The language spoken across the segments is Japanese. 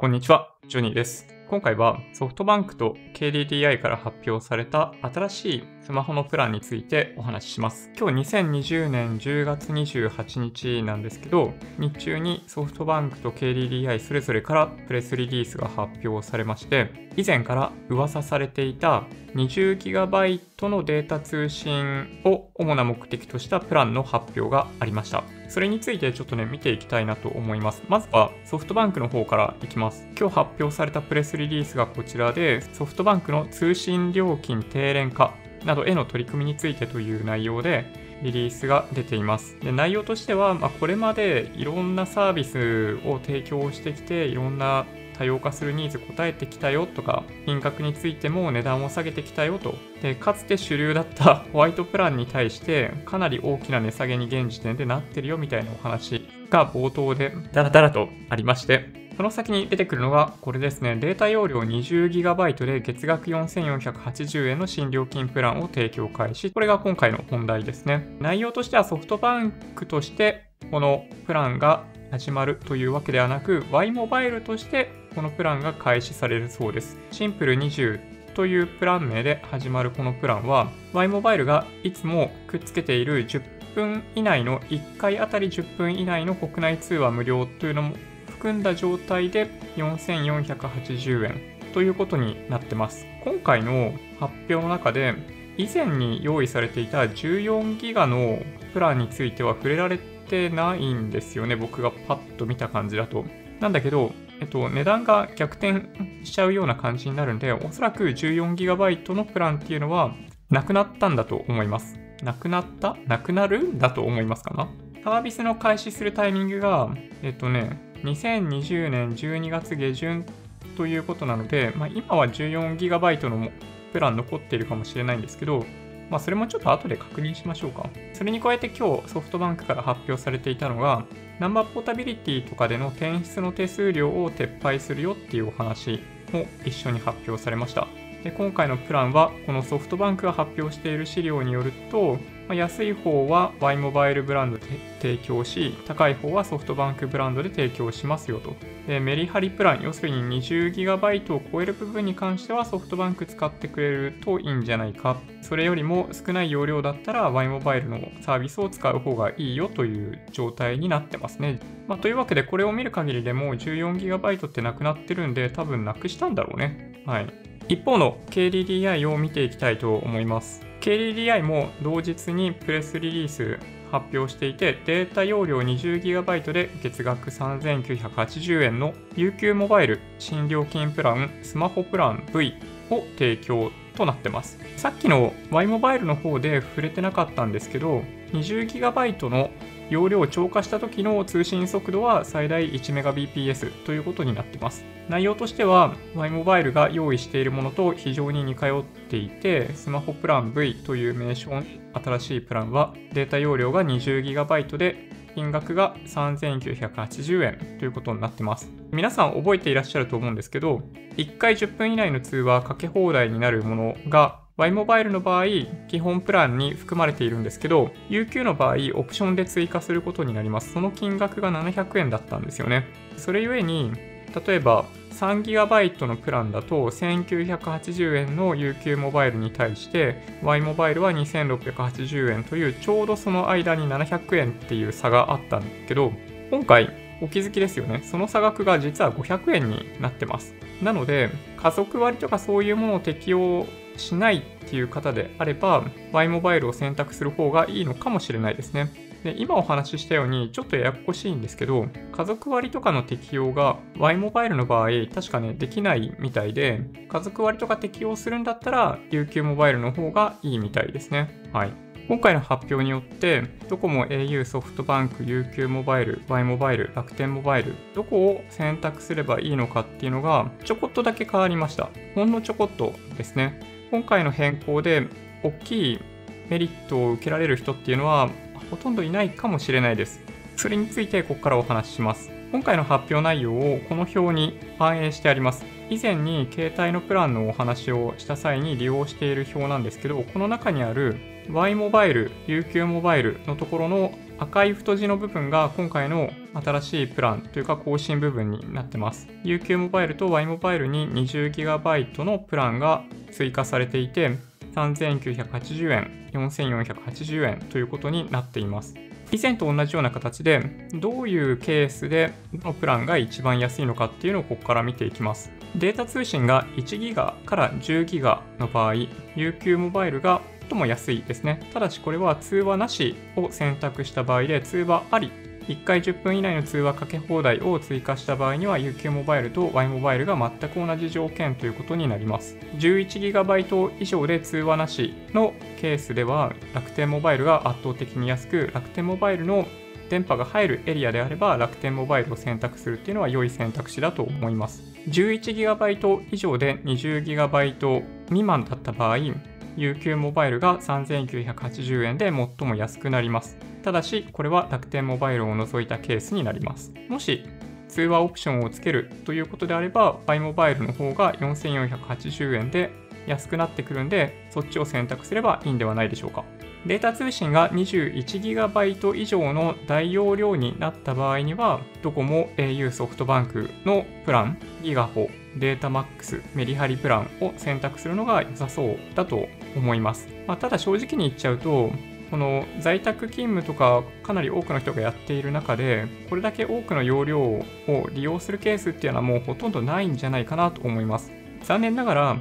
こんにちは、ジョニーです。今回はソフトバンクと KDDI から発表された新しいスマホのプランについてお話しします。今日2020年10月28日なんですけど、日中にソフトバンクと KDDI それぞれからプレスリリースが発表されまして、以前から噂されていた 20GB とのデータ通信を主な目的としたプランの発表がありました。それについてちょっとね、見ていきたいなと思います。まずはソフトバンクの方からいきます。今日発表されたプレスリリースがこちらで、ソフトバンクの通信料金低廉化などへの取り組みについてという内容で、リリースが出ています。で内容としては、まあ、これまでいろんなサービスを提供してきて、いろんな多様化するニーズ答えてきたよとか、金額についても値段を下げてきたよと。で、かつて主流だった ホワイトプランに対して、かなり大きな値下げに現時点でなってるよみたいなお話が冒頭でダラダラとありまして、その先に出てくるのがこれですね。データ容量 20GB で月額4480円の新料金プランを提供開始。これが今回の本題ですね。内容としてはソフトバンクとしてこのプランが始まるというわけではなく、Y モバイルとしてこのプランが開始されるそうです。シンプル20というプラン名で始まるこのプランは、Y モバイルがいつもくっつけている10分以内の1回あたり10分以内の国内通話無料というのも含んだ状態で4480円ということになってます。今回の発表の中で以前に用意されていた14ギガのプランについては触れられてないんですよね。僕がパッと見た感じだと。なんだけど、えっと、値段が逆転しちゃうような感じになるんで、おそらく 14GB のプランっていうのはなくなったんだと思います。なくなった？なくなる？だと思いますかな？サービスの開始するタイミングが、えっとね、2020年12月下旬ということなので、まあ、今は 14GB のプラン残っているかもしれないんですけど、まあ、それもちょっと後で確認しましょうか。それに加えて今日ソフトバンクから発表されていたのが、ナンバーポータビリティとかでの転出の手数料を撤廃するよっていうお話も一緒に発表されました。で今回のプランは、このソフトバンクが発表している資料によると、まあ、安い方は Y モバイルブランドで提供し、高い方はソフトバンクブランドで提供しますよと。でメリハリプラン、要するに 20GB を超える部分に関してはソフトバンク使ってくれるといいんじゃないか。それよりも少ない容量だったら Y モバイルのサービスを使う方がいいよという状態になってますね。まあ、というわけでこれを見る限りでも 14GB ってなくなってるんで多分なくしたんだろうね。はい。一方の KDDI を見ていきたいと思います。KDDI も同日にプレスリリース発表していて、データ容量 20GB で月額3980円の UQ モバイル新料金プランスマホプラン V を提供となってます。さっきの Y モバイルの方で触れてなかったんですけど、20GB の容量を超過した時の通信速度は最大 1Mbps ということになっています。内容としては Y モバイルが用意しているものと非常に似通っていて、スマホプラン V という名称新しいプランはデータ容量が 20GB で金額が3980円ということになってます。皆さん覚えていらっしゃると思うんですけど、1回10分以内の通話かけ放題になるものが Y モバイルの場合、基本プランに含まれているんですけど、UQ の場合、オプションで追加することになります。その金額が700円だったんですよね。それゆえに、例えば 3GB のプランだと1980円の UQ モバイルに対して Y モバイルは2680円というちょうどその間に700円っていう差があったんだけど、今回お気づきですよね。その差額が実は500円になってます。なので、家族割とかそういうものを適用しないっていう方であれば、Y モバイルを選択する方がいいのかもしれないですね。で今お話ししたようにちょっとややこしいんですけど家族割とかの適用が Y モバイルの場合確かねできないみたいで家族割とか適用するんだったら UQ モバイルの方がいいみたいですね。はい。今回の発表によってドコモ au ソフトバンク UQ モバイル Y モバイル楽天モバイルどこを選択すればいいのかっていうのがちょこっとだけ変わりました。ほんのちょこっとですね。今回の変更で大きいメリットを受けられる人っていうのはほとんどいないかもしれないです。それについてここからお話しします。今回の発表内容をこの表に反映してあります。以前に携帯のプランのお話をした際に利用している表なんですけど、この中にある Y モバイル、UQ モバイルのところの赤い太字の部分が今回の新しいプランというか更新部分になってます。UQ モバイルと Y モバイルに 20GB のプランが追加されていて、3980円、4480円ということになっています。以前と同じような形で、どういうケースでのプランが一番安いのかっていうのをここから見ていきます。データ通信が1ギガから10ギガの場合、UQ モバイルが最も安いですね。ただしこれは通話なしを選択した場合で、通話あり1回10分以内の通話かけ放題を追加した場合には UQ モバイルと Y モバイルが全く同じ条件ということになります。11GB 以上で通話なしのケースでは楽天モバイルが圧倒的に安く楽天モバイルの電波が入るエリアであれば楽天モバイルを選択するっていうのは良い選択肢だと思います。11GB 以上で 20GB 未満だった場合 UQ モバイルが3980円で最も安くなります。ただし、これは楽天モバイルを除いたケースになります。もし、通話オプションをつけるということであれば、Y モバイルの方が4480円で安くなってくるんで、そっちを選択すればいいんではないでしょうか。データ通信が 21GB 以上の大容量になった場合には、ドコモ、au、ソフトバンクのプラン、ギガホ、データマックス、メリハリプランを選択するのが良さそうだと思います。まあ、ただ正直に言っちゃうと、この在宅勤務とかかなり多くの人がやっている中でこれだけ多くの容量を利用するケースっていうのはもうほとんどないんじゃないかなと思います残念ながら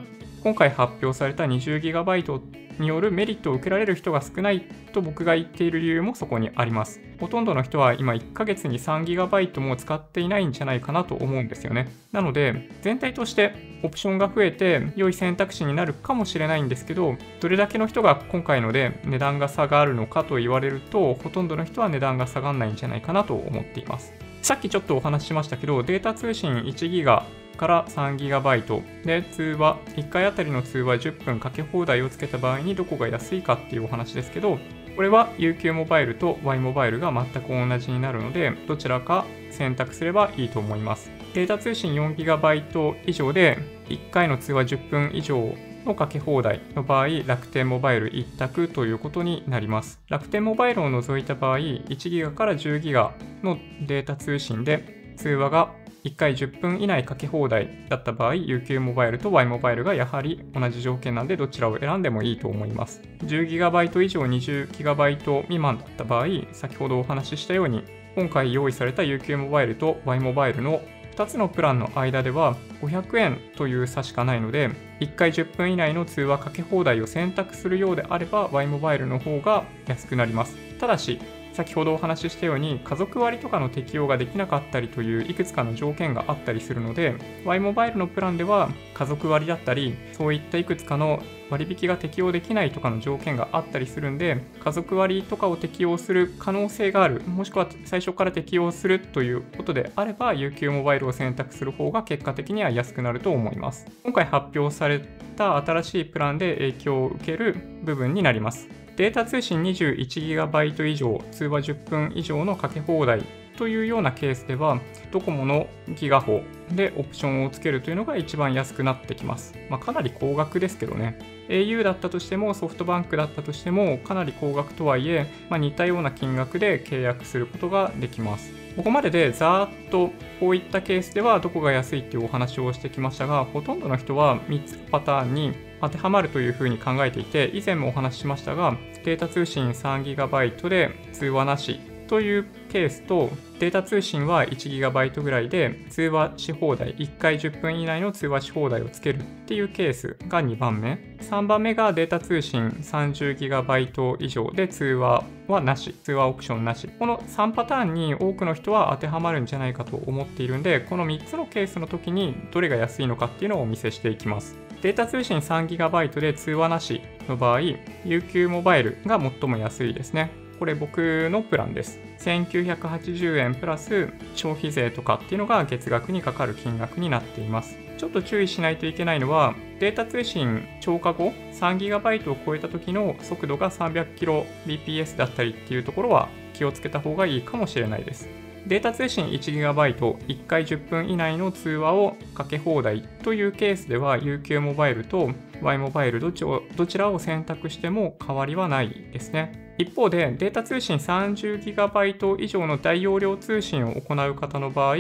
今回発表された 20GB によるメリットを受けられる人が少ないと僕が言っている理由もそこにあります。ほとんどの人は今1ヶ月に 3GB も使っていないんじゃないかなと思うんですよね。なので全体としてオプションが増えて良い選択肢になるかもしれないんですけどどれだけの人が今回ので値段が下がるのかと言われるとほとんどの人は値段が下がらないんじゃないかなと思っています。さっきちょっとお話ししましたけどデータ通信1ギガから 3GB で通話。1回あたりの通話10分かけ放題をつけた場合にどこが安いかっていうお話ですけどこれは UQ モバイルと Y モバイルが全く同じになるのでどちらか選択すればいいと思います。データ通信 4GB 以上で1回の通話10分以上のかけ放題の場合、楽天モバイル一択ということになります。楽天モバイルを除いた場合、1ギガから10ギガのデータ通信で通話が1回10分以内かけ放題だった場合、UQ モバイルと Y モバイルがやはり同じ条件なんでどちらを選んでもいいと思います。10GB 以上 20GB 未満だった場合、先ほどお話ししたように、今回用意された UQ モバイルと Y モバイルの2つのプランの間では500円という差しかないので、1回10分以内の通話かけ放題を選択するようであれば Y モバイルの方が安くなります。ただし、先ほどお話ししたように家族割とかの適用ができなかったりといういくつかの条件があったりするので Y モバイルのプランでは家族割だったりそういったいくつかの割引が適用できないとかの条件があったりするんで家族割とかを適用する可能性があるもしくは最初から適用するということであれば UQ モバイルを選択する方が結果的には安くなると思います。今回発表された新しいプランで影響を受ける部分になります。データ通信 21GB 以上、通話10分以上のかけ放題というようなケースでは、ドコモのギガ法でオプションをつけるというのが一番安くなってきます。まあ、かなり高額ですけどね。au だったとしても、ソフトバンクだったとしても、かなり高額とはいえ、まあ、似たような金額で契約することができます。ここまででざーっとこういったケースではどこが安いっていうお話をしてきましたが、ほとんどの人は3つパターンに当てはまるというふうに考えていて、以前もお話ししましたが、データ通信 3GB で通話なしというケースと、データ通信は 1GB ぐらいで通話し放題、1回10分以内の通話し放題をつけるっていうケースが2番目。3番目がデータ通信 30GB 以上で通話はなし、通話オプションなし。この3パターンに多くの人は当てはまるんじゃないかと思っているんで、この3つのケースの時にどれが安いのかっていうのをお見せしていきます。データ通信 3GB で通話なしの場合、UQ モバイルが最も安いですね。これ僕のプランです。1980円プラス消費税とかっていうのが月額にかかる金額になっています。ちょっと注意しないといけないのは、データ通信超過後 3GB を超えた時の速度が 300kbps だったりっていうところは気をつけた方がいいかもしれないです。データ通信 1GB、1回10分以内の通話をかけ放題というケースでは UQ モバイルと Y モバイルどちらを選択しても変わりはないですね。一方でデータ通信 30GB 以上の大容量通信を行う方の場合、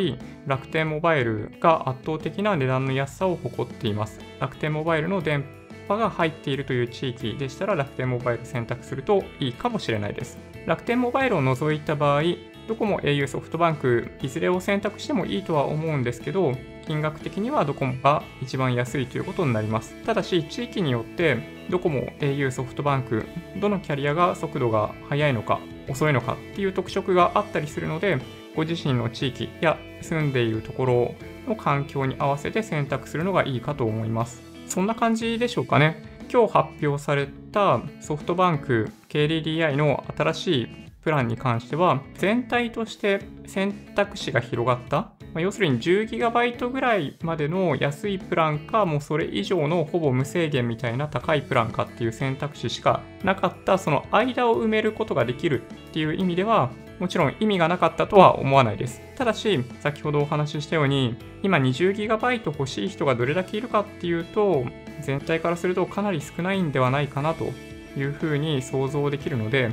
楽天モバイルが圧倒的な値段の安さを誇っています。楽天モバイルの電波が入っているという地域でしたら楽天モバイル選択するといいかもしれないです。楽天モバイルを除いた場合、どこも au ソフトバンクいずれを選択してもいいとは思うんですけど金額的にはドコモが一番安いということになりますただし地域によってドコモ au ソフトバンクどのキャリアが速度が速いのか遅いのかっていう特色があったりするのでご自身の地域や住んでいるところの環境に合わせて選択するのがいいかと思いますそんな感じでしょうかね今日発表されたソフトバンク KDDI の新しいプランに関しては、全体として選択肢が広がった。まあ、要するに 10GB ぐらいまでの安いプランか、もうそれ以上のほぼ無制限みたいな高いプランかっていう選択肢しかなかった、その間を埋めることができるっていう意味では、もちろん意味がなかったとは思わないです。ただし、先ほどお話ししたように、今 20GB 欲しい人がどれだけいるかっていうと、全体からするとかなり少ないんではないかなというふうに想像できるので、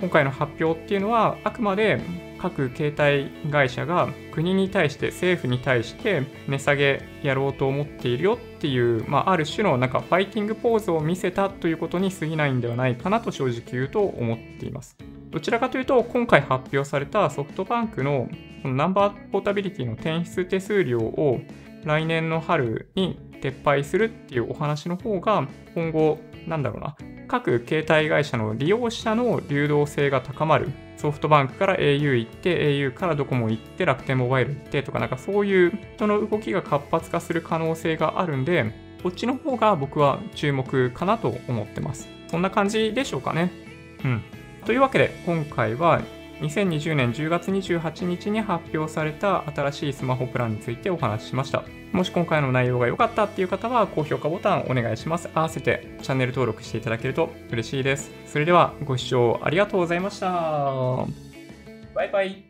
今回の発表っていうのはあくまで各携帯会社が国に対して政府に対して値下げやろうと思っているよっていう、まあ、ある種のなんかファイティングポーズを見せたということに過ぎないんではないかなと正直言うと思っています。どちらかというと今回発表されたソフトバンクのこのナンバーポータビリティの転出手数料を来年の春に撤廃するっていうお話の方が今後なんだろうな各携帯会社の利用者の流動性が高まる。ソフトバンクから au 行って、au からドコモ行って、楽天モバイル行ってとか、なんかそういう人の動きが活発化する可能性があるんで、こっちの方が僕は注目かなと思ってます。そんな感じでしょうかね。うん。というわけで、今回は2020年10月28日に発表された新しいスマホプランについてお話ししました。もし今回の内容が良かったっていう方は高評価ボタンお願いします。合わせてチャンネル登録していただけると嬉しいです。それではご視聴ありがとうございました。バイバイ。